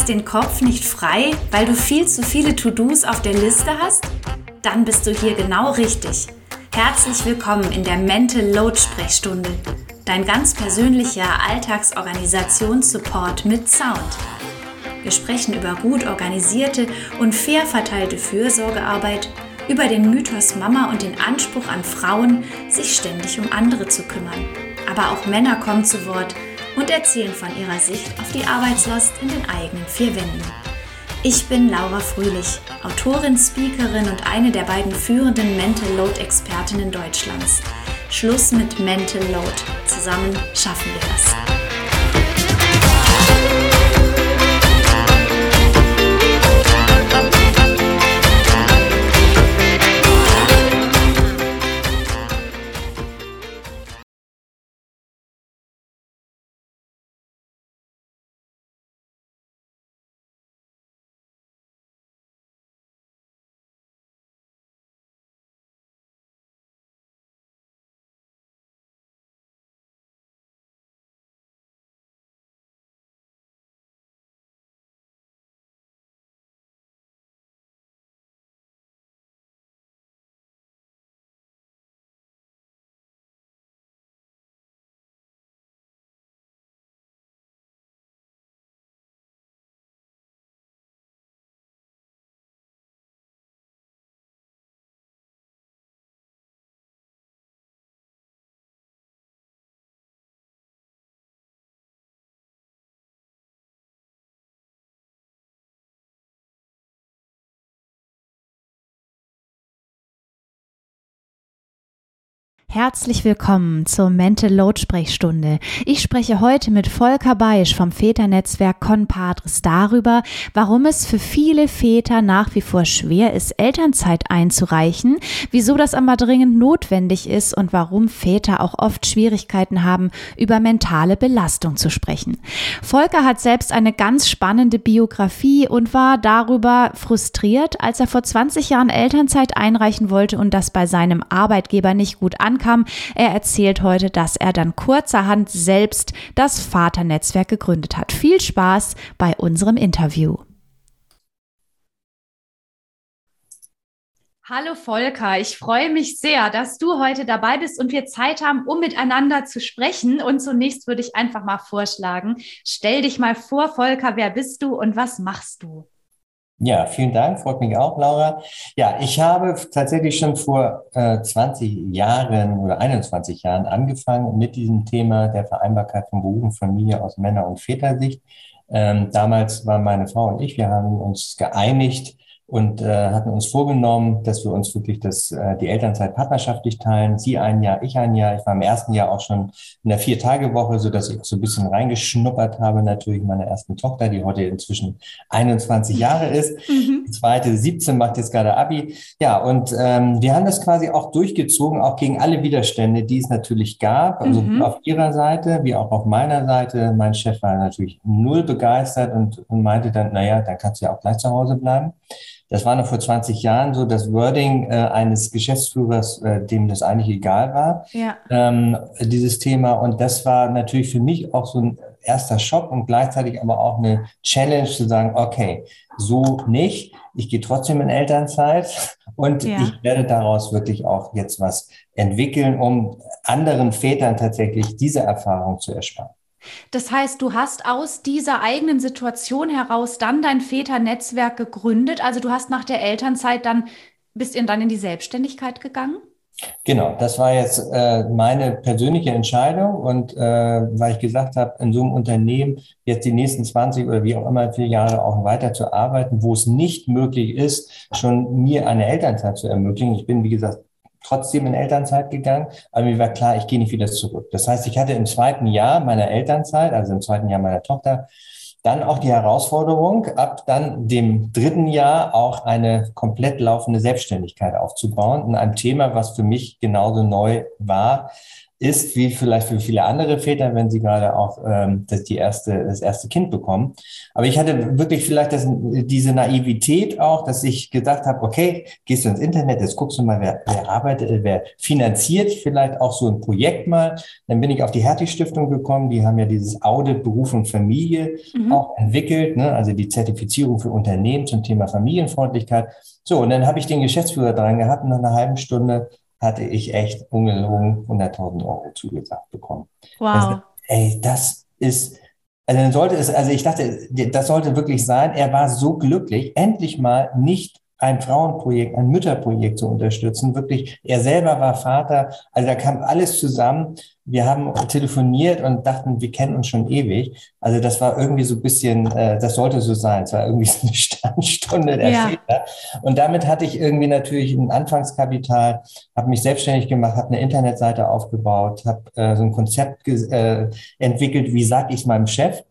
kriegst den Kopf nicht frei, weil du viel zu viele To-Dos auf der Liste hast? Dann bist du hier genau richtig. Herzlich willkommen in der Mental Load Sprechstunde, dein ganz persönlicher Alltagsorganisationssupport mit Sound. Wir sprechen über gut organisierte und fair verteilte Fürsorgearbeit, über den Mythos Mama und den Anspruch an Frauen, sich ständig um andere zu kümmern. Aber auch Männer kommen zu Wort und erzählen von ihrer Sicht auf die Arbeitslast in den eigenen vier Wänden. Ich bin Laura Fröhlich, Autorin, Speakerin und eine der beiden führenden Mental Load Expertinnen Deutschlands. Schluss mit Mental Load. Zusammen schaffen wir das. Herzlich willkommen zur Mental Load Sprechstunde. Ich spreche heute mit Volker Beisch vom Väternetzwerk Conpadres darüber, warum es für viele Väter nach wie vor schwer ist, Elternzeit einzureichen, wieso das aber dringend notwendig ist und warum Väter auch oft Schwierigkeiten haben, über mentale Belastung zu sprechen. Volker hat selbst eine ganz spannende Biografie und war darüber frustriert, als er vor 20 Jahren Elternzeit einreichen wollte und das bei seinem Arbeitgeber nicht gut ankam ankam. Er erzählt heute, dass er dann kurzerhand selbst das Vaternetzwerk gegründet hat. Viel Spaß bei unserem Interview. Hallo Volker, ich freue mich sehr, dass du heute dabei bist und wir Zeit haben, um miteinander zu sprechen. Und zunächst würde ich einfach mal vorschlagen, stell dich mal vor, Volker, wer bist du und was machst du? Ja, vielen Dank, freut mich auch, Laura. Ja, ich habe tatsächlich schon vor äh, 20 Jahren oder 21 Jahren angefangen mit diesem Thema der Vereinbarkeit von Beruf und Familie aus Männer- und Vätersicht. Ähm, damals waren meine Frau und ich, wir haben uns geeinigt, und äh, hatten uns vorgenommen, dass wir uns wirklich das, äh, die Elternzeit partnerschaftlich teilen. Sie ein Jahr, ich ein Jahr. Ich war im ersten Jahr auch schon in der Vier-Tage-Woche, so dass ich so ein bisschen reingeschnuppert habe. Natürlich meine ersten Tochter, die heute inzwischen 21 Jahre ist. Mhm. Die zweite 17 macht jetzt gerade Abi. Ja, und ähm, wir haben das quasi auch durchgezogen, auch gegen alle Widerstände, die es natürlich gab. Also mhm. auf ihrer Seite, wie auch auf meiner Seite. Mein Chef war natürlich null begeistert und, und meinte dann, naja, dann kannst du ja auch gleich zu Hause bleiben. Das war noch vor 20 Jahren so das Wording äh, eines Geschäftsführers, äh, dem das eigentlich egal war, ja. ähm, dieses Thema. Und das war natürlich für mich auch so ein erster Schock und gleichzeitig aber auch eine Challenge zu sagen, okay, so nicht. Ich gehe trotzdem in Elternzeit und ja. ich werde daraus wirklich auch jetzt was entwickeln, um anderen Vätern tatsächlich diese Erfahrung zu ersparen. Das heißt, du hast aus dieser eigenen Situation heraus dann dein Väternetzwerk gegründet. Also du hast nach der Elternzeit dann, bist du dann in die Selbstständigkeit gegangen? Genau, das war jetzt äh, meine persönliche Entscheidung und äh, weil ich gesagt habe, in so einem Unternehmen jetzt die nächsten 20 oder wie auch immer vier Jahre auch weiter zu arbeiten, wo es nicht möglich ist, schon mir eine Elternzeit zu ermöglichen. Ich bin, wie gesagt, trotzdem in Elternzeit gegangen, aber mir war klar, ich gehe nicht wieder zurück. Das heißt, ich hatte im zweiten Jahr meiner Elternzeit, also im zweiten Jahr meiner Tochter, dann auch die Herausforderung, ab dann dem dritten Jahr auch eine komplett laufende Selbstständigkeit aufzubauen in einem Thema, was für mich genauso neu war, ist, wie vielleicht für viele andere Väter, wenn sie gerade auch ähm, das, die erste, das erste Kind bekommen. Aber ich hatte wirklich vielleicht das, diese Naivität auch, dass ich gedacht habe, okay, gehst du ins Internet, jetzt guckst du mal, wer, wer arbeitet, wer finanziert vielleicht auch so ein Projekt mal. Dann bin ich auf die Hertie-Stiftung gekommen, die haben ja dieses Audit Beruf und Familie mhm. auch entwickelt, ne? also die Zertifizierung für Unternehmen zum Thema Familienfreundlichkeit. So, und dann habe ich den Geschäftsführer dran gehabt und nach einer halben Stunde hatte ich echt ungelogen 100.000 Euro zugesagt bekommen. Wow. Also, ey, das ist, also dann sollte es, also ich dachte, das sollte wirklich sein. Er war so glücklich, endlich mal nicht ein Frauenprojekt, ein Mütterprojekt zu unterstützen. Wirklich, er selber war Vater. Also da kam alles zusammen. Wir haben telefoniert und dachten, wir kennen uns schon ewig. Also das war irgendwie so ein bisschen, äh, das sollte so sein. Es war irgendwie so eine Standstunde der ja. Väter. Und damit hatte ich irgendwie natürlich ein Anfangskapital, habe mich selbstständig gemacht, habe eine Internetseite aufgebaut, habe äh, so ein Konzept äh, entwickelt, wie sag ich meinem Chef.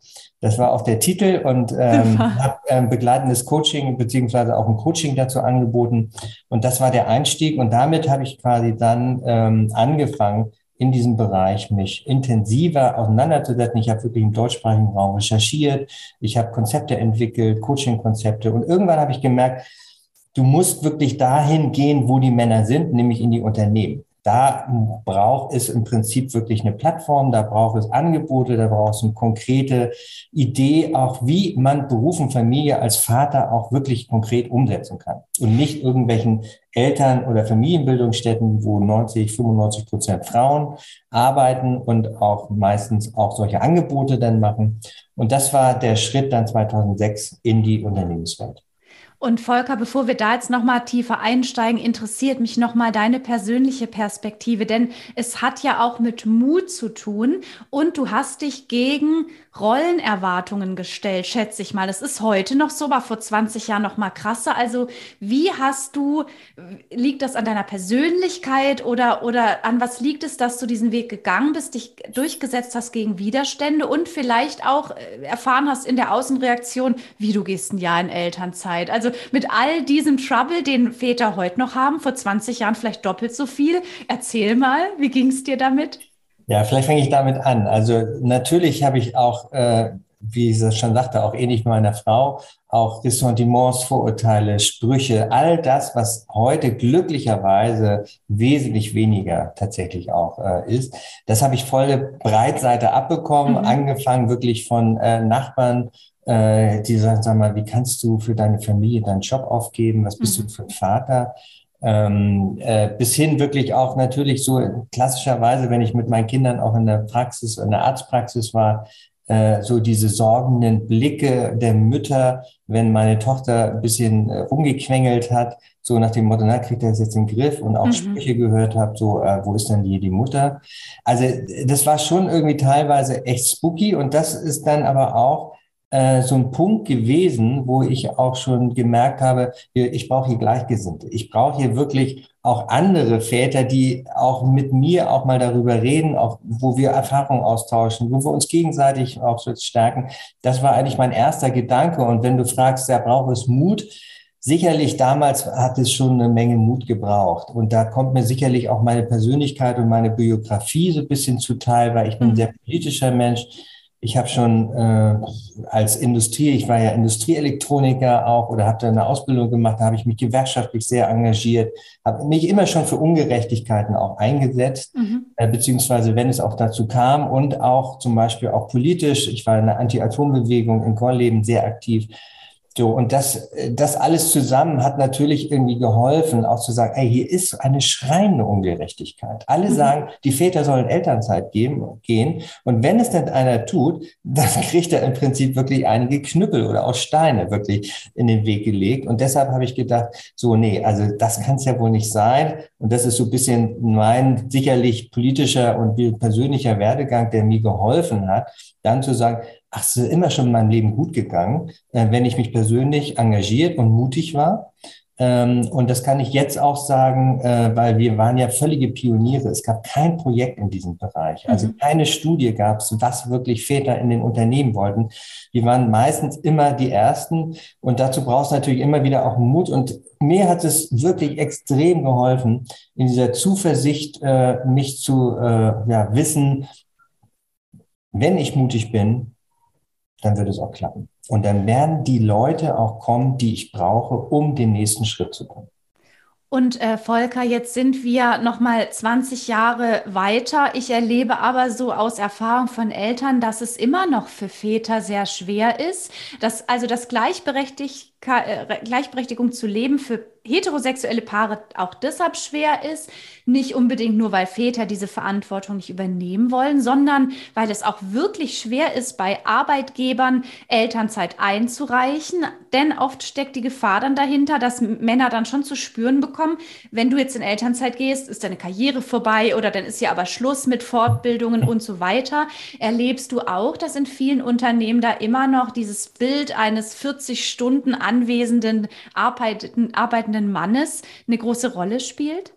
Das war auch der Titel und ähm, habe ähm, begleitendes Coaching beziehungsweise auch ein Coaching dazu angeboten. Und das war der Einstieg. Und damit habe ich quasi dann ähm, angefangen, in diesem Bereich mich intensiver auseinanderzusetzen. Ich habe wirklich im deutschsprachigen Raum recherchiert. Ich habe Konzepte entwickelt, Coaching-Konzepte. Und irgendwann habe ich gemerkt, du musst wirklich dahin gehen, wo die Männer sind, nämlich in die Unternehmen. Da braucht es im Prinzip wirklich eine Plattform, da braucht es Angebote, da braucht es eine konkrete Idee, auch wie man Beruf und Familie als Vater auch wirklich konkret umsetzen kann. Und nicht irgendwelchen Eltern- oder Familienbildungsstätten, wo 90, 95 Prozent Frauen arbeiten und auch meistens auch solche Angebote dann machen. Und das war der Schritt dann 2006 in die Unternehmenswelt. Und Volker, bevor wir da jetzt noch mal tiefer einsteigen, interessiert mich noch mal deine persönliche Perspektive, denn es hat ja auch mit Mut zu tun und du hast dich gegen Rollenerwartungen gestellt, schätze ich mal. Es ist heute noch so, aber vor 20 Jahren noch mal krasser. Also, wie hast du liegt das an deiner Persönlichkeit oder oder an was liegt es, dass du diesen Weg gegangen bist, dich durchgesetzt hast gegen Widerstände und vielleicht auch äh, erfahren hast in der Außenreaktion, wie du gehst ein Jahr in Elternzeit? Also also mit all diesem Trouble, den Väter heute noch haben, vor 20 Jahren vielleicht doppelt so viel. Erzähl mal, wie ging es dir damit? Ja, vielleicht fange ich damit an. Also natürlich habe ich auch, äh, wie ich es schon sagte, auch ähnlich meiner Frau, auch Ressentiments, Vorurteile, Sprüche, all das, was heute glücklicherweise wesentlich weniger tatsächlich auch äh, ist, das habe ich volle Breitseite abbekommen, mhm. angefangen wirklich von äh, Nachbarn, äh, die sagen, sag mal, wie kannst du für deine Familie deinen Job aufgeben? Was bist mhm. du für ein Vater? Ähm, äh, bis hin wirklich auch natürlich so klassischerweise, wenn ich mit meinen Kindern auch in der Praxis, in der Arztpraxis war, äh, so diese sorgenden Blicke der Mütter, wenn meine Tochter ein bisschen äh, rumgequengelt hat, so nach dem Motto, na, kriegt er jetzt in den Griff und auch mhm. Sprüche gehört habe, so, äh, wo ist denn die, die Mutter? Also das war schon irgendwie teilweise echt spooky und das ist dann aber auch äh, so ein Punkt gewesen, wo ich auch schon gemerkt habe, ich brauche hier Gleichgesinnte. Ich brauche hier wirklich auch andere Väter, die auch mit mir auch mal darüber reden, auch wo wir Erfahrungen austauschen, wo wir uns gegenseitig auch so stärken. Das war eigentlich mein erster Gedanke. Und wenn du fragst, wer braucht es Mut? Sicherlich damals hat es schon eine Menge Mut gebraucht. Und da kommt mir sicherlich auch meine Persönlichkeit und meine Biografie so ein bisschen zuteil, weil ich bin ein mhm. sehr politischer Mensch. Ich habe schon äh, als Industrie, ich war ja Industrieelektroniker auch oder habe da eine Ausbildung gemacht, da habe ich mich gewerkschaftlich sehr engagiert, habe mich immer schon für Ungerechtigkeiten auch eingesetzt, mhm. äh, beziehungsweise wenn es auch dazu kam und auch zum Beispiel auch politisch. Ich war in der Anti-Atom-Bewegung in Gorleben sehr aktiv. So, und das, das alles zusammen hat natürlich irgendwie geholfen, auch zu sagen, ey, hier ist eine schreiende Ungerechtigkeit. Alle mhm. sagen, die Väter sollen Elternzeit geben, gehen. Und wenn es denn einer tut, dann kriegt er im Prinzip wirklich einige Knüppel oder auch Steine wirklich in den Weg gelegt. Und deshalb habe ich gedacht, so, nee, also das kann es ja wohl nicht sein. Und das ist so ein bisschen mein sicherlich politischer und persönlicher Werdegang, der mir geholfen hat, dann zu sagen, ach, es ist immer schon in meinem Leben gut gegangen, äh, wenn ich mich persönlich engagiert und mutig war. Ähm, und das kann ich jetzt auch sagen, äh, weil wir waren ja völlige Pioniere. Es gab kein Projekt in diesem Bereich. Also mhm. keine Studie gab es, was wirklich Väter in den Unternehmen wollten. Wir waren meistens immer die Ersten. Und dazu brauchst du natürlich immer wieder auch Mut. Und mir hat es wirklich extrem geholfen, in dieser Zuversicht, äh, mich zu ja, wissen, wenn ich mutig bin, dann wird es auch klappen. Und dann werden die Leute auch kommen, die ich brauche, um den nächsten Schritt zu kommen. Und äh, Volker, jetzt sind wir noch mal 20 Jahre weiter. Ich erlebe aber so aus Erfahrung von Eltern, dass es immer noch für Väter sehr schwer ist, dass also das äh, Gleichberechtigung zu leben für heterosexuelle Paare auch deshalb schwer ist, nicht unbedingt nur, weil Väter diese Verantwortung nicht übernehmen wollen, sondern weil es auch wirklich schwer ist, bei Arbeitgebern Elternzeit einzureichen. Denn oft steckt die Gefahr dann dahinter, dass Männer dann schon zu spüren bekommen, wenn du jetzt in Elternzeit gehst, ist deine Karriere vorbei oder dann ist ja aber Schluss mit Fortbildungen und so weiter. Erlebst du auch, dass in vielen Unternehmen da immer noch dieses Bild eines 40 Stunden anwesenden, arbeitenden, arbeitenden Mannes eine große Rolle spielt?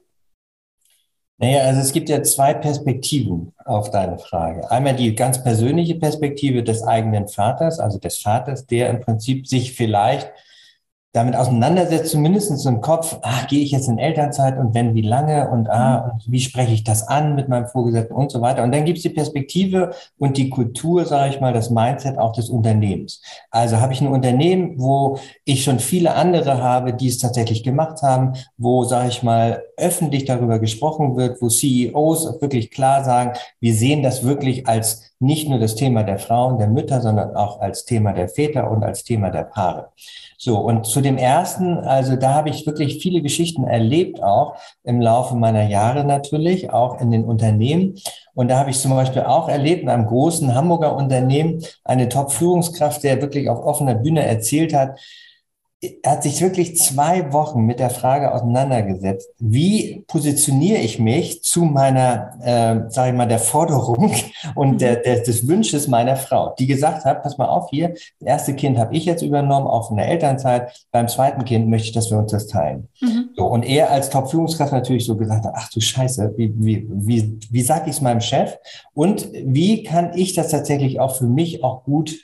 Naja, also es gibt ja zwei Perspektiven auf deine Frage. Einmal die ganz persönliche Perspektive des eigenen Vaters, also des Vaters, der im Prinzip sich vielleicht damit auseinandersetzt, zumindest im Kopf, ah, gehe ich jetzt in Elternzeit und wenn, wie lange und ah, mhm. und wie spreche ich das an mit meinem Vorgesetzten und so weiter. Und dann gibt es die Perspektive und die Kultur, sage ich mal, das Mindset auch des Unternehmens. Also habe ich ein Unternehmen, wo ich schon viele andere habe, die es tatsächlich gemacht haben, wo, sage ich mal, öffentlich darüber gesprochen wird, wo CEOs wirklich klar sagen, wir sehen das wirklich als nicht nur das Thema der Frauen, der Mütter, sondern auch als Thema der Väter und als Thema der Paare. So, und zu dem ersten, also da habe ich wirklich viele Geschichten erlebt, auch im Laufe meiner Jahre natürlich, auch in den Unternehmen. Und da habe ich zum Beispiel auch erlebt in einem großen Hamburger Unternehmen eine Top-Führungskraft, der wirklich auf offener Bühne erzählt hat, er hat sich wirklich zwei Wochen mit der Frage auseinandergesetzt, wie positioniere ich mich zu meiner, äh, sage ich mal, der Forderung und der, mhm. der, des Wünsches meiner Frau, die gesagt hat, pass mal auf hier, das erste Kind habe ich jetzt übernommen, auch von der Elternzeit, beim zweiten Kind möchte ich, dass wir uns das teilen. Mhm. So, und er als Top-Führungskraft natürlich so gesagt hat, ach du Scheiße, wie, wie, wie, wie sage ich es meinem Chef und wie kann ich das tatsächlich auch für mich auch gut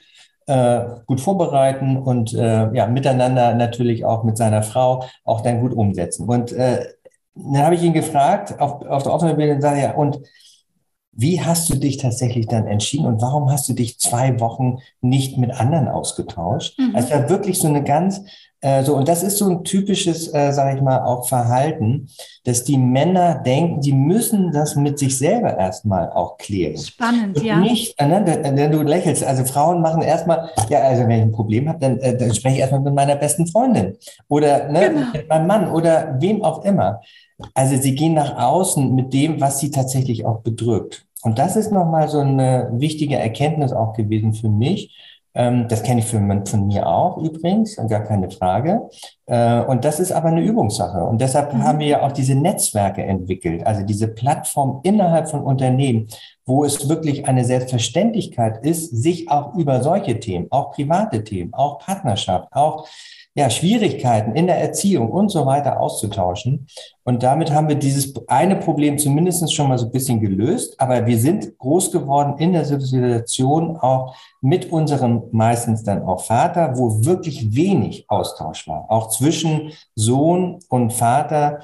äh, gut vorbereiten und äh, ja, miteinander natürlich auch mit seiner Frau auch dann gut umsetzen. Und äh, dann habe ich ihn gefragt auf, auf der offenen Bühne und sage, ja, und wie hast du dich tatsächlich dann entschieden und warum hast du dich zwei Wochen nicht mit anderen ausgetauscht? Mhm. Also war wirklich so eine ganz äh, so, und das ist so ein typisches, äh, sage ich mal, auch Verhalten, dass die Männer denken, die müssen das mit sich selber erstmal auch klären. Spannend, und ja. Nicht, äh, ne, du lächelst, also Frauen machen erstmal, ja, also wenn ich ein Problem habe, dann, äh, dann spreche ich erstmal mit meiner besten Freundin oder ne, genau. mit meinem Mann oder wem auch immer. Also sie gehen nach außen mit dem, was sie tatsächlich auch bedrückt. Und das ist nochmal so eine wichtige Erkenntnis auch gewesen für mich, das kenne ich von, von, mir auch übrigens, gar keine Frage. Äh, und das ist aber eine Übungssache. Und deshalb mhm. haben wir ja auch diese Netzwerke entwickelt, also diese Plattform innerhalb von Unternehmen, wo es wirklich eine Selbstverständlichkeit ist, sich auch über solche Themen, auch private Themen, auch Partnerschaft, auch ja, Schwierigkeiten in der Erziehung und so weiter auszutauschen. Und damit haben wir dieses eine Problem zumindest schon mal so ein bisschen gelöst. Aber wir sind groß geworden in der Situation auch mit unserem meistens dann auch Vater, wo wirklich wenig Austausch war. Auch zwischen Sohn und Vater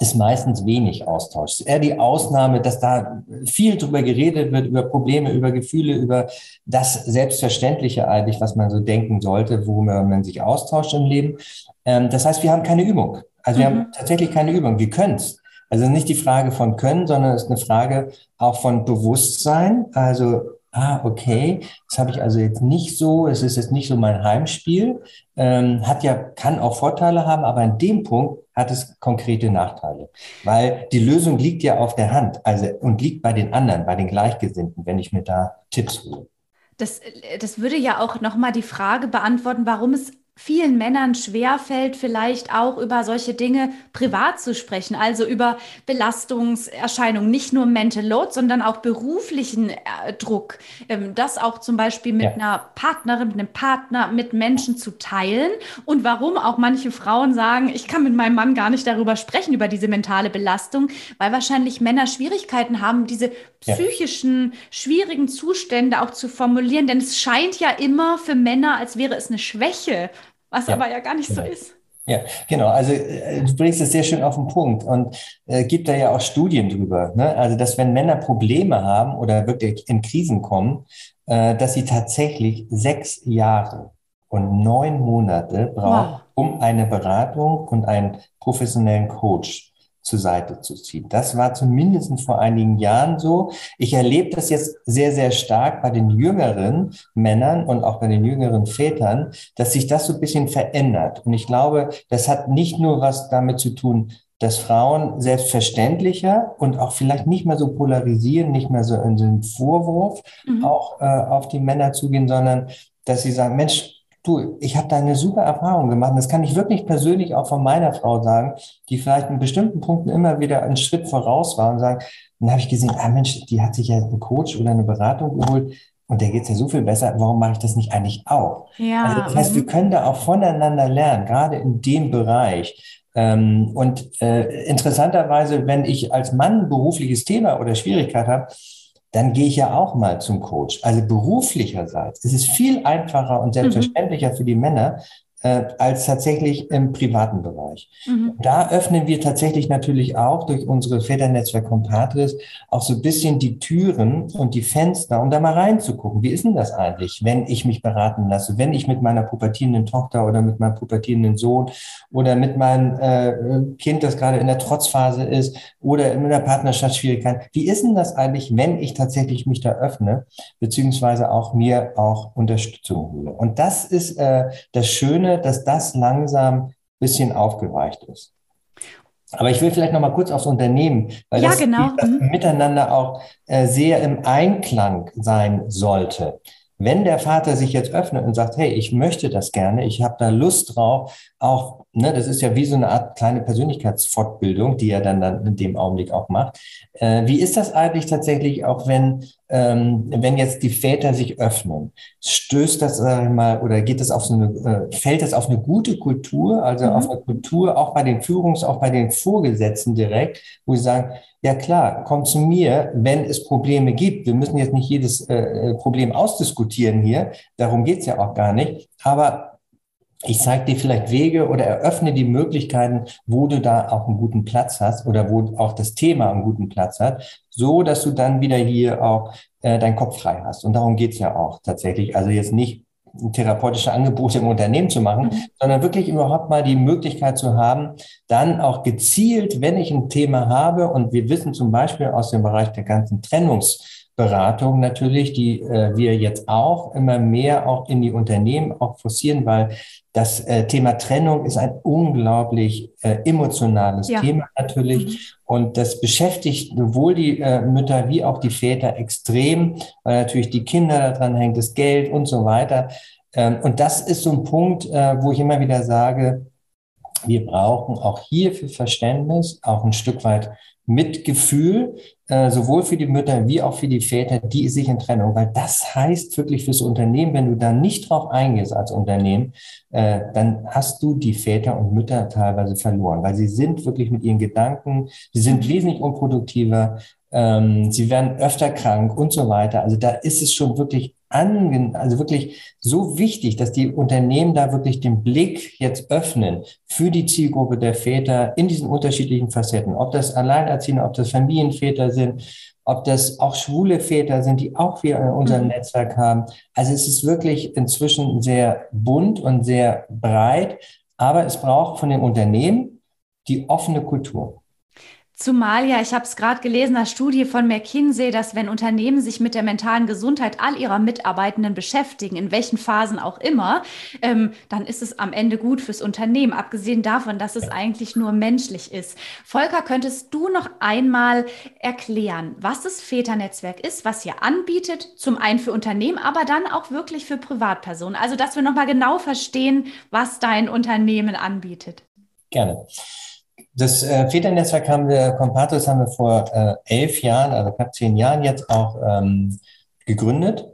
ist meistens wenig Austausch. Es ist eher die Ausnahme, dass da viel drüber geredet wird, über Probleme, über Gefühle, über das Selbstverständliche eigentlich, was man so denken sollte, worüber man sich austauscht im Leben. Ähm, das heißt, wir haben keine Übung. Also wir mhm. haben tatsächlich keine Übung. Wir können es. Also nicht die Frage von Können, sondern es ist eine Frage auch von Bewusstsein. Also ah, okay, das habe ich also jetzt nicht so, es ist jetzt nicht so mein Heimspiel, ähm, hat ja, kann auch Vorteile haben, aber an dem Punkt hat es konkrete Nachteile, weil die Lösung liegt ja auf der Hand, also und liegt bei den anderen, bei den Gleichgesinnten, wenn ich mir da Tipps hole. Das, das würde ja auch nochmal die Frage beantworten, warum es vielen Männern schwerfällt, vielleicht auch über solche Dinge privat zu sprechen, also über Belastungserscheinungen, nicht nur Mental Load, sondern auch beruflichen äh, Druck. Ähm, das auch zum Beispiel mit ja. einer Partnerin, mit einem Partner, mit Menschen zu teilen und warum auch manche Frauen sagen, ich kann mit meinem Mann gar nicht darüber sprechen, über diese mentale Belastung, weil wahrscheinlich Männer Schwierigkeiten haben, diese psychischen, ja. schwierigen Zustände auch zu formulieren, denn es scheint ja immer für Männer, als wäre es eine Schwäche, was ja. aber ja gar nicht so ist. Ja, genau. Also äh, du bringst es sehr schön auf den Punkt und äh, gibt da ja auch Studien drüber. Ne? Also dass wenn Männer Probleme haben oder wirklich in Krisen kommen, äh, dass sie tatsächlich sechs Jahre und neun Monate brauchen, wow. um eine Beratung und einen professionellen Coach zur Seite zu ziehen. Das war zumindest vor einigen Jahren so. Ich erlebe das jetzt sehr, sehr stark bei den jüngeren Männern und auch bei den jüngeren Vätern, dass sich das so ein bisschen verändert. Und ich glaube, das hat nicht nur was damit zu tun, dass Frauen selbstverständlicher und auch vielleicht nicht mehr so polarisieren, nicht mehr so in den Vorwurf mhm. auch äh, auf die Männer zugehen, sondern dass sie sagen, Mensch, du, ich habe da eine super Erfahrung gemacht. Und das kann ich wirklich persönlich auch von meiner Frau sagen, die vielleicht in bestimmten Punkten immer wieder einen Schritt voraus war und sagen, dann habe ich gesehen, ah Mensch, die hat sich ja einen Coach oder eine Beratung geholt und der geht's ja so viel besser. Warum mache ich das nicht eigentlich auch? Ja. Also das heißt, wir mhm. können da auch voneinander lernen, gerade in dem Bereich. Ähm, und äh, interessanterweise, wenn ich als Mann ein berufliches Thema oder Schwierigkeit habe, dann gehe ich ja auch mal zum Coach. Also beruflicherseits ist es viel einfacher und selbstverständlicher mhm. für die Männer, als tatsächlich im privaten Bereich. Mhm. Da öffnen wir tatsächlich natürlich auch durch unsere Väternetzwerk Compadres auch so ein bisschen die Türen und die Fenster, um da mal reinzugucken. Wie ist denn das eigentlich, wenn ich mich beraten lasse, wenn ich mit meiner pubertierenden Tochter oder mit meinem pubertierenden Sohn oder mit meinem äh, Kind, das gerade in der Trotzphase ist oder in einer Partnerschaftsschwierigkeit, wie ist denn das eigentlich, wenn ich tatsächlich mich da öffne, beziehungsweise auch mir auch Unterstützung hole? Und das ist äh, das Schöne, dass das langsam ein bisschen aufgeweicht ist. Aber ich will vielleicht noch mal kurz aufs Unternehmen, weil ja, das, genau. das mhm. miteinander auch äh, sehr im Einklang sein sollte. Wenn der Vater sich jetzt öffnet und sagt, hey, ich möchte das gerne, ich habe da Lust drauf, auch, ne, das ist ja wie so eine Art kleine Persönlichkeitsfortbildung, die er dann, dann in dem Augenblick auch macht. Äh, wie ist das eigentlich tatsächlich auch, wenn, ähm, wenn jetzt die Väter sich öffnen? Stößt das, sag ich mal, oder geht das auf so eine, äh, fällt das auf eine gute Kultur, also mhm. auf eine Kultur auch bei den Führungs-, auch bei den Vorgesetzten direkt, wo sie sagen, ja klar, komm zu mir, wenn es Probleme gibt. Wir müssen jetzt nicht jedes äh, Problem ausdiskutieren hier, darum geht's ja auch gar nicht. Aber ich zeige dir vielleicht Wege oder eröffne die Möglichkeiten, wo du da auch einen guten Platz hast oder wo auch das Thema einen guten Platz hat, so dass du dann wieder hier auch äh, deinen Kopf frei hast. Und darum geht's ja auch tatsächlich. Also jetzt nicht therapeutische Angebote im Unternehmen zu machen, mhm. sondern wirklich überhaupt mal die Möglichkeit zu haben, dann auch gezielt, wenn ich ein Thema habe, und wir wissen zum Beispiel aus dem Bereich der ganzen Trennungs- Beratung natürlich, die äh, wir jetzt auch immer mehr auch in die Unternehmen auch forcieren, weil das äh, Thema Trennung ist ein unglaublich äh, emotionales ja. Thema natürlich mhm. und das beschäftigt sowohl die äh, Mütter wie auch die Väter extrem, weil natürlich die Kinder daran hängt, das Geld und so weiter. Ähm, und das ist so ein Punkt, äh, wo ich immer wieder sage, wir brauchen auch hier für Verständnis auch ein Stück weit Mitgefühl, äh, sowohl für die Mütter wie auch für die Väter, die sich in Trennung, weil das heißt wirklich fürs Unternehmen, wenn du da nicht drauf eingehst als Unternehmen, äh, dann hast du die Väter und Mütter teilweise verloren, weil sie sind wirklich mit ihren Gedanken, sie sind wesentlich unproduktiver, ähm, sie werden öfter krank und so weiter. Also da ist es schon wirklich ange also wirklich so wichtig, dass die Unternehmen da wirklich den Blick jetzt öffnen für die Zielgruppe der Väter in diesen unterschiedlichen Facetten. Ob das Alleinerziehende, ob das Familienväter sind, ob das auch schwule Väter sind, die auch wir in unserem mhm. Netzwerk haben. Also es ist wirklich inzwischen sehr bunt und sehr breit, aber es braucht von den Unternehmen die offene Kultur. Zumal ja, ich habe es gerade gelesen, eine Studie von McKinsey, dass wenn Unternehmen sich mit der mentalen Gesundheit all ihrer Mitarbeitenden beschäftigen, in welchen Phasen auch immer, ähm, dann ist es am Ende gut fürs Unternehmen, abgesehen davon, dass es eigentlich nur menschlich ist. Volker, könntest du noch einmal erklären, was das Väternetzwerk ist, was ihr anbietet, zum einen für Unternehmen, aber dann auch wirklich für Privatpersonen? Also, dass wir nochmal genau verstehen, was dein Unternehmen anbietet. Gerne. Das äh, Väternetzwerk haben wir, Compatus haben wir vor äh, elf Jahren, also knapp zehn Jahren jetzt auch ähm, gegründet.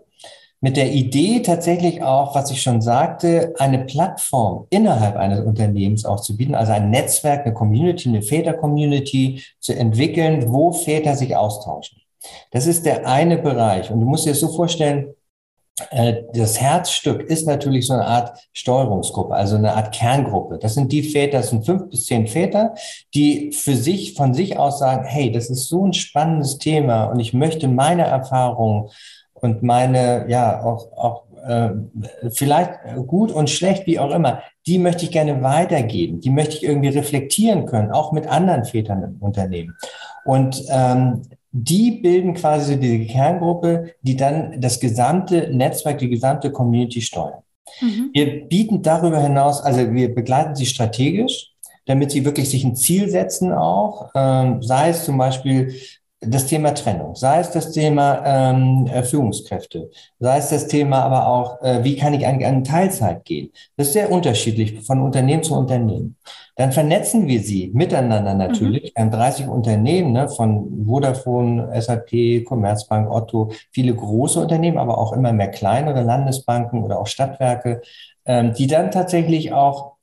Mit der Idee tatsächlich auch, was ich schon sagte, eine Plattform innerhalb eines Unternehmens auch zu bieten, also ein Netzwerk, eine Community, eine Väter-Community zu entwickeln, wo Väter sich austauschen. Das ist der eine Bereich. Und du musst dir das so vorstellen, das Herzstück ist natürlich so eine Art Steuerungsgruppe, also eine Art Kerngruppe. Das sind die Väter, das sind fünf bis zehn Väter, die für sich, von sich aus sagen, hey, das ist so ein spannendes Thema und ich möchte meine Erfahrungen und meine, ja, auch, auch äh, vielleicht gut und schlecht, wie auch immer, die möchte ich gerne weitergeben. Die möchte ich irgendwie reflektieren können, auch mit anderen Vätern im Unternehmen. Und ähm, die bilden quasi diese Kerngruppe, die dann das gesamte Netzwerk, die gesamte Community steuern. Mhm. Wir bieten darüber hinaus, also wir begleiten sie strategisch, damit sie wirklich sich ein Ziel setzen auch, ähm, sei es zum Beispiel das Thema Trennung, sei es das Thema ähm, äh, Führungskräfte, sei es das Thema aber auch, äh, wie kann ich an, an Teilzeit gehen. Das ist sehr unterschiedlich von Unternehmen zu Unternehmen. Dann vernetzen wir sie miteinander natürlich. Mhm. Wir haben 30 Unternehmen, ne, von Vodafone, SAP, Commerzbank, Otto, viele große Unternehmen, aber auch immer mehr kleinere Landesbanken oder auch Stadtwerke, ähm, die dann tatsächlich auch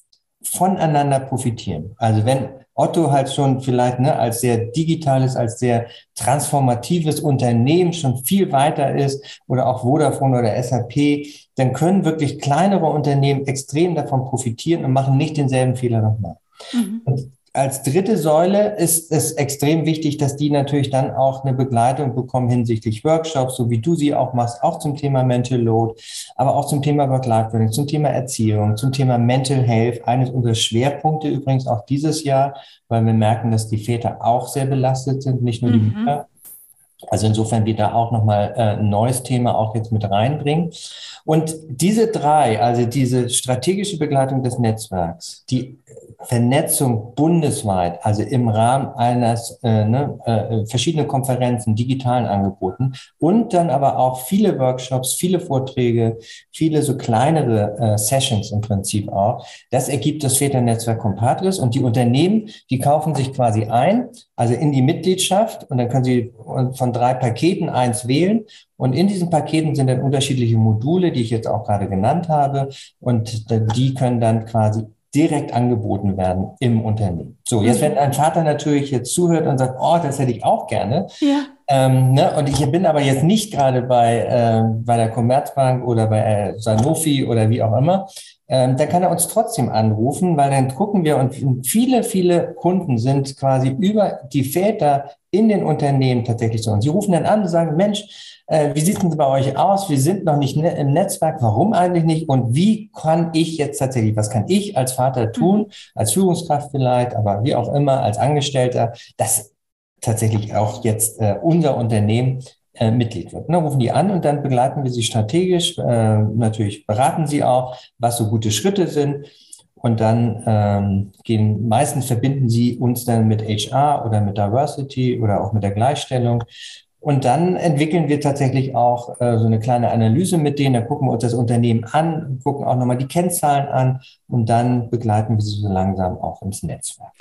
voneinander profitieren. Also wenn Otto halt schon vielleicht ne, als sehr digitales, als sehr transformatives Unternehmen schon viel weiter ist oder auch Vodafone oder SAP, dann können wirklich kleinere Unternehmen extrem davon profitieren und machen nicht denselben Fehler nochmal. Mhm. Und als dritte Säule ist es extrem wichtig, dass die natürlich dann auch eine Begleitung bekommen hinsichtlich Workshops, so wie du sie auch machst, auch zum Thema Mental Load, aber auch zum Thema Work-Life-Balance, zum Thema Erziehung, zum Thema Mental Health. Eines unserer Schwerpunkte übrigens auch dieses Jahr, weil wir merken, dass die Väter auch sehr belastet sind, nicht nur die mhm. Mütter. Also insofern wir da auch nochmal äh, ein neues Thema auch jetzt mit reinbringen. Und diese drei, also diese strategische Begleitung des Netzwerks, die Vernetzung bundesweit, also im Rahmen eines äh, ne, äh, verschiedene Konferenzen, digitalen Angeboten und dann aber auch viele Workshops, viele Vorträge, viele so kleinere äh, Sessions im Prinzip auch. Das ergibt das Väternetzwerk Compadres und die Unternehmen, die kaufen sich quasi ein, also in die Mitgliedschaft und dann können sie von drei Paketen eins wählen und in diesen Paketen sind dann unterschiedliche Module, die ich jetzt auch gerade genannt habe. Und die können dann quasi direkt angeboten werden im Unternehmen. So, jetzt wenn ein Vater natürlich jetzt zuhört und sagt, oh, das hätte ich auch gerne. Ja. Ähm, ne, und ich bin aber jetzt nicht gerade bei, äh, bei der Commerzbank oder bei äh, Sanofi oder wie auch immer, ähm, dann kann er uns trotzdem anrufen, weil dann gucken wir und viele, viele Kunden sind quasi über die Väter in den Unternehmen tatsächlich so. Und sie rufen dann an und sagen, Mensch, äh, wie sieht es bei euch aus? Wir sind noch nicht ne im Netzwerk. Warum eigentlich nicht? Und wie kann ich jetzt tatsächlich, was kann ich als Vater tun, als Führungskraft vielleicht, aber wie auch immer, als Angestellter, dass tatsächlich auch jetzt äh, unser Unternehmen äh, Mitglied wird. Dann rufen die an und dann begleiten wir sie strategisch. Äh, natürlich beraten sie auch, was so gute Schritte sind. Und dann ähm, gehen, meistens verbinden sie uns dann mit HR oder mit Diversity oder auch mit der Gleichstellung und dann entwickeln wir tatsächlich auch äh, so eine kleine Analyse mit denen. Da gucken wir uns das Unternehmen an, gucken auch nochmal die Kennzahlen an und dann begleiten wir sie so langsam auch ins Netzwerk.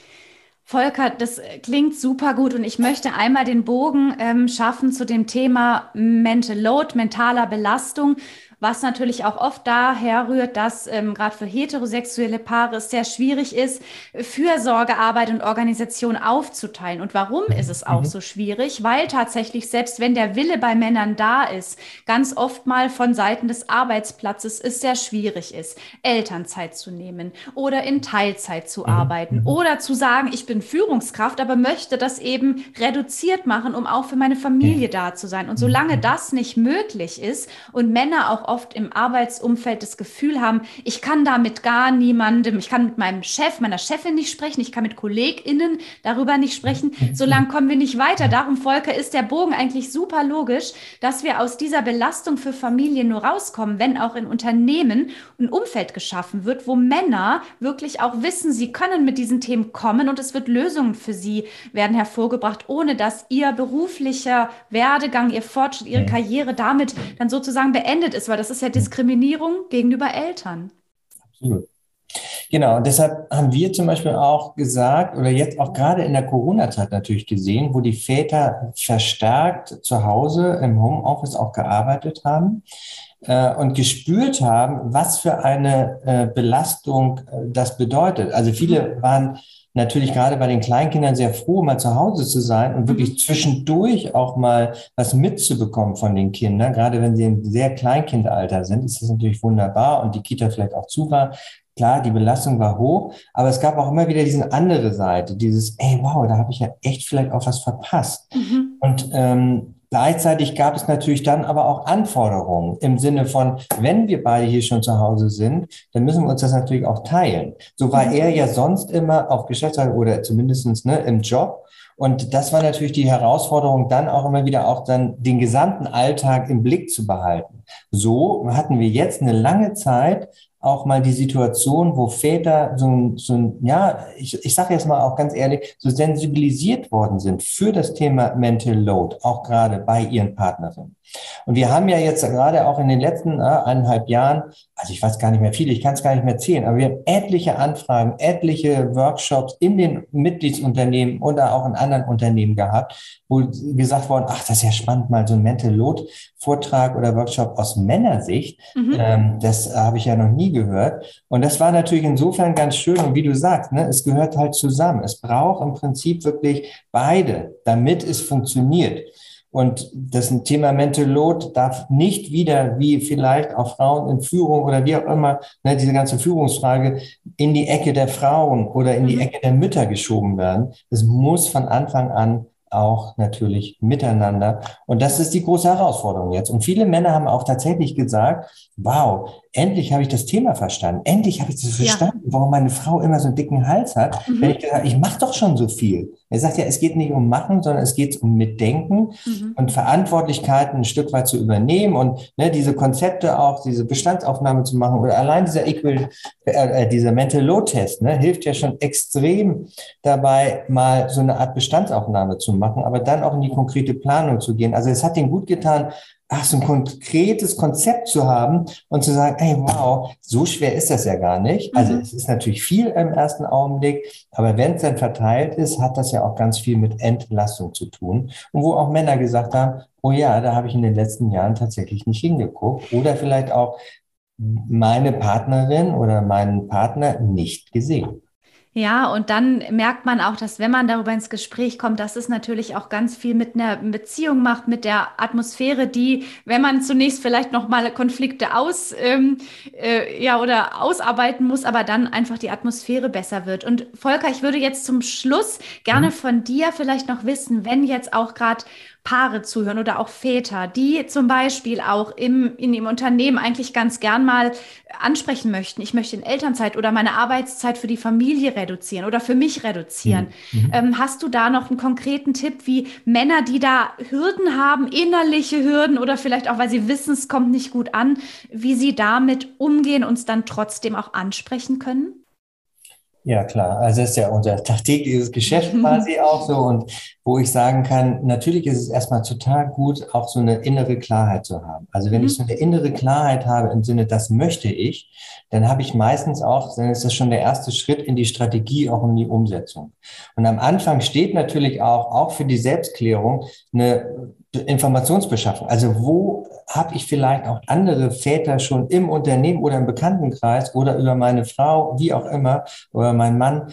Volker, das klingt super gut und ich möchte einmal den Bogen ähm, schaffen zu dem Thema Mental Load, mentaler Belastung was natürlich auch oft daher rührt, dass ähm, gerade für heterosexuelle Paare es sehr schwierig ist, Fürsorgearbeit und Organisation aufzuteilen. Und warum mhm. ist es auch mhm. so schwierig? Weil tatsächlich, selbst wenn der Wille bei Männern da ist, ganz oft mal von Seiten des Arbeitsplatzes es sehr schwierig ist, Elternzeit zu nehmen oder in Teilzeit zu mhm. arbeiten mhm. oder zu sagen, ich bin Führungskraft, aber möchte das eben reduziert machen, um auch für meine Familie da zu sein. Und solange mhm. das nicht möglich ist und Männer auch oft im Arbeitsumfeld das Gefühl haben, ich kann da mit gar niemandem, ich kann mit meinem Chef, meiner Chefin nicht sprechen, ich kann mit KollegInnen darüber nicht sprechen. Solange kommen wir nicht weiter. Darum, Volker, ist der Bogen eigentlich super logisch, dass wir aus dieser Belastung für Familien nur rauskommen, wenn auch in Unternehmen ein Umfeld geschaffen wird, wo Männer wirklich auch wissen, sie können mit diesen Themen kommen und es wird Lösungen für sie werden hervorgebracht, ohne dass ihr beruflicher Werdegang, ihr Fortschritt, ihre Karriere damit dann sozusagen beendet ist, weil das ist ja Diskriminierung gegenüber Eltern. Absolut. Genau, und deshalb haben wir zum Beispiel auch gesagt, oder jetzt auch gerade in der Corona-Zeit natürlich gesehen, wo die Väter verstärkt zu Hause im Homeoffice auch gearbeitet haben äh, und gespürt haben, was für eine äh, Belastung äh, das bedeutet. Also viele mhm. waren natürlich gerade bei den Kleinkindern sehr froh, mal zu Hause zu sein und wirklich mhm. zwischendurch auch mal was mitzubekommen von den Kindern. Gerade wenn sie im sehr Kleinkindalter sind, ist das natürlich wunderbar und die Kita vielleicht auch zu war. Klar, die Belastung war hoch, aber es gab auch immer wieder diese andere Seite, dieses, ey, wow, da habe ich ja echt vielleicht auch was verpasst. Mhm. Und ähm, Gleichzeitig gab es natürlich dann aber auch Anforderungen im Sinne von, wenn wir beide hier schon zu Hause sind, dann müssen wir uns das natürlich auch teilen. So war mhm. er ja sonst immer auf Geschäftsreise oder zumindestens ne, im Job. Und das war natürlich die Herausforderung, dann auch immer wieder auch dann den gesamten Alltag im Blick zu behalten. So hatten wir jetzt eine lange Zeit auch mal die Situation, wo Väter so, so ja, ich, ich sage jetzt mal auch ganz ehrlich, so sensibilisiert worden sind für das Thema Mental Load, auch gerade bei ihren Partnerinnen. Und wir haben ja jetzt gerade auch in den letzten äh, eineinhalb Jahren, also ich weiß gar nicht mehr viele, ich kann es gar nicht mehr zählen, aber wir haben etliche Anfragen, etliche Workshops in den Mitgliedsunternehmen oder auch in anderen Unternehmen gehabt, wo gesagt worden, ach, das ist ja spannend, mal so ein Mental Load Vortrag oder Workshop aus Männersicht. Mhm. Ähm, das habe ich ja noch nie gehört. Und das war natürlich insofern ganz schön. Und wie du sagst, ne, es gehört halt zusammen. Es braucht im Prinzip wirklich beide, damit es funktioniert. Und das Thema Mental Load darf nicht wieder, wie vielleicht auch Frauen in Führung oder wie auch immer, ne, diese ganze Führungsfrage in die Ecke der Frauen oder in die mhm. Ecke der Mütter geschoben werden. Es muss von Anfang an auch natürlich miteinander. Und das ist die große Herausforderung jetzt. Und viele Männer haben auch tatsächlich gesagt, wow, endlich habe ich das Thema verstanden. Endlich habe ich das verstanden, ja. warum meine Frau immer so einen dicken Hals hat. Mhm. Wenn ich gesagt ich mache doch schon so viel. Er sagt ja, es geht nicht um Machen, sondern es geht um Mitdenken mhm. und Verantwortlichkeiten ein Stück weit zu übernehmen und ne, diese Konzepte auch, diese Bestandsaufnahme zu machen oder allein dieser Equal, äh, äh, dieser Mental Load Test ne, hilft ja schon extrem dabei, mal so eine Art Bestandsaufnahme zu machen, aber dann auch in die konkrete Planung zu gehen. Also es hat ihm gut getan, ach, so ein konkretes Konzept zu haben und zu sagen, hey, wow, so schwer ist das ja gar nicht. Also mhm. es ist natürlich viel im ersten Augenblick, aber wenn es dann verteilt ist, hat das ja auch ganz viel mit Entlastung zu tun. Und wo auch Männer gesagt haben, oh ja, da habe ich in den letzten Jahren tatsächlich nicht hingeguckt oder vielleicht auch meine Partnerin oder meinen Partner nicht gesehen. Ja, und dann merkt man auch, dass wenn man darüber ins Gespräch kommt, dass es natürlich auch ganz viel mit einer Beziehung macht, mit der Atmosphäre, die, wenn man zunächst vielleicht noch mal Konflikte aus, ähm, äh, ja, oder ausarbeiten muss, aber dann einfach die Atmosphäre besser wird. Und Volker, ich würde jetzt zum Schluss gerne mhm. von dir vielleicht noch wissen, wenn jetzt auch gerade Paare zuhören oder auch Väter, die zum Beispiel auch im, in ihrem Unternehmen eigentlich ganz gern mal ansprechen möchten, ich möchte in Elternzeit oder meine Arbeitszeit für die Familie reduzieren oder für mich reduzieren. Mhm. mhm. Ähm, hast du da noch einen konkreten Tipp, wie Männer, die da Hürden haben, innerliche Hürden oder vielleicht auch, weil sie wissen, es kommt nicht gut an, wie sie damit umgehen und es dann trotzdem auch ansprechen können? Ja, klar. Also das ist ja unser tagtägliches Geschäft quasi auch so. Und wo ich sagen kann, natürlich ist es erstmal total gut, auch so eine innere Klarheit zu haben. Also wenn mhm. ich so eine innere Klarheit habe im Sinne, das möchte ich, dann habe ich meistens auch, dann ist das schon der erste Schritt in die Strategie, auch in die Umsetzung. Und am Anfang steht natürlich auch, auch für die Selbstklärung, eine Informationsbeschaffung. Also wo habe ich vielleicht auch andere Väter schon im Unternehmen oder im Bekanntenkreis oder über meine Frau, wie auch immer, oder mein Mann,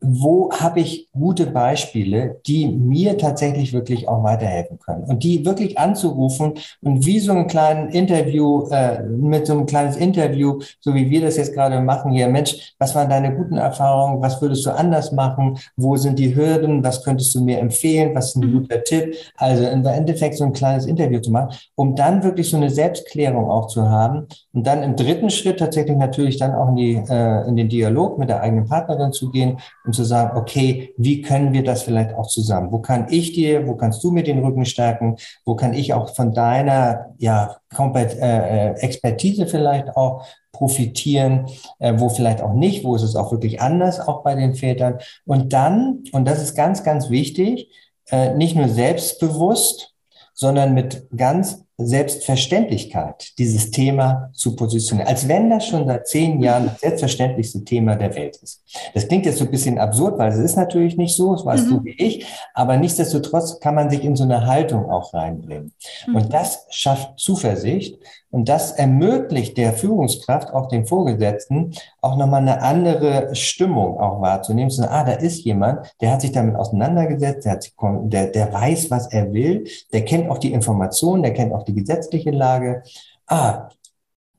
wo habe ich gute Beispiele, die mir tatsächlich wirklich auch weiterhelfen können? Und die wirklich anzurufen und wie so ein kleines Interview, äh, mit so einem kleines Interview, so wie wir das jetzt gerade machen hier, Mensch, was waren deine guten Erfahrungen, was würdest du anders machen, wo sind die Hürden, was könntest du mir empfehlen, was ist ein mhm. guter Tipp, also im Endeffekt so ein kleines Interview zu machen, um dann wirklich so eine Selbstklärung auch zu haben und dann im dritten Schritt tatsächlich natürlich dann auch in, die, äh, in den Dialog mit der eigenen Partnerin zu gehen und zu sagen, okay, wie können wir das vielleicht auch zusammen? Wo kann ich dir, wo kannst du mir den Rücken stärken? Wo kann ich auch von deiner ja, äh, äh, Expertise vielleicht auch profitieren, äh, wo vielleicht auch nicht, wo ist es auch wirklich anders, auch bei den Vätern. Und dann, und das ist ganz, ganz wichtig, äh, nicht nur selbstbewusst, sondern mit ganz Selbstverständlichkeit, dieses Thema zu positionieren, als wenn das schon seit zehn Jahren das selbstverständlichste Thema der Welt ist. Das klingt jetzt so ein bisschen absurd, weil es ist natürlich nicht so, das weißt mhm. du wie ich, aber nichtsdestotrotz kann man sich in so eine Haltung auch reinbringen. Mhm. Und das schafft Zuversicht und das ermöglicht der Führungskraft, auch den Vorgesetzten, auch nochmal eine andere Stimmung auch wahrzunehmen. Zu sagen, ah, da ist jemand, der hat sich damit auseinandergesetzt, der, hat sich, der, der weiß, was er will, der kennt auch die Informationen, der kennt auch die gesetzliche Lage. Ah,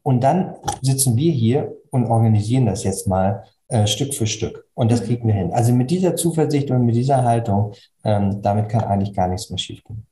und dann sitzen wir hier und organisieren das jetzt mal äh, Stück für Stück. Und das kriegen wir hin. Also mit dieser Zuversicht und mit dieser Haltung, ähm, damit kann eigentlich gar nichts mehr schiefgehen.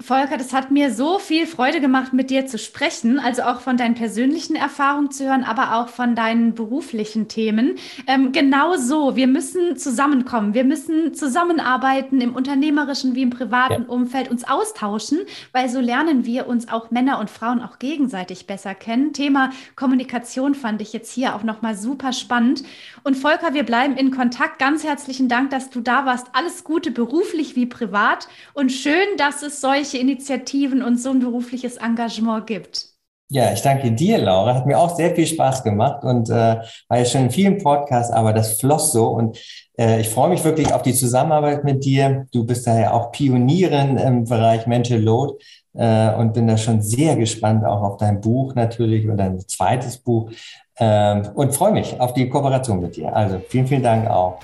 Volker, das hat mir so viel Freude gemacht, mit dir zu sprechen, also auch von deinen persönlichen Erfahrungen zu hören, aber auch von deinen beruflichen Themen. Ähm, genau so, wir müssen zusammenkommen, wir müssen zusammenarbeiten im unternehmerischen wie im privaten ja. Umfeld, uns austauschen, weil so lernen wir uns auch Männer und Frauen auch gegenseitig besser kennen. Thema Kommunikation fand ich jetzt hier auch nochmal super spannend. Und Volker, wir bleiben in Kontakt. Ganz herzlichen Dank, dass du da warst. Alles Gute beruflich wie privat und schön, dass es solche solche Initiativen und so ein berufliches Engagement gibt. Ja, ich danke dir, Laura. Hat mir auch sehr viel Spaß gemacht und äh, war ja schon in vielen Podcasts, aber das floss so und äh, ich freue mich wirklich auf die Zusammenarbeit mit dir. Du bist daher auch Pionierin im Bereich Mental Load äh, und bin da schon sehr gespannt auch auf dein Buch natürlich oder dein zweites Buch äh, und freue mich auf die Kooperation mit dir. Also vielen, vielen Dank auch.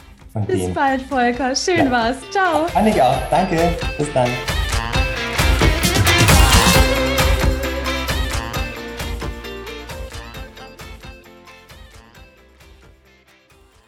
Bis bald, Volker. Schön ja. war's. Ciao. Kann ich auch. Danke. Bis dann.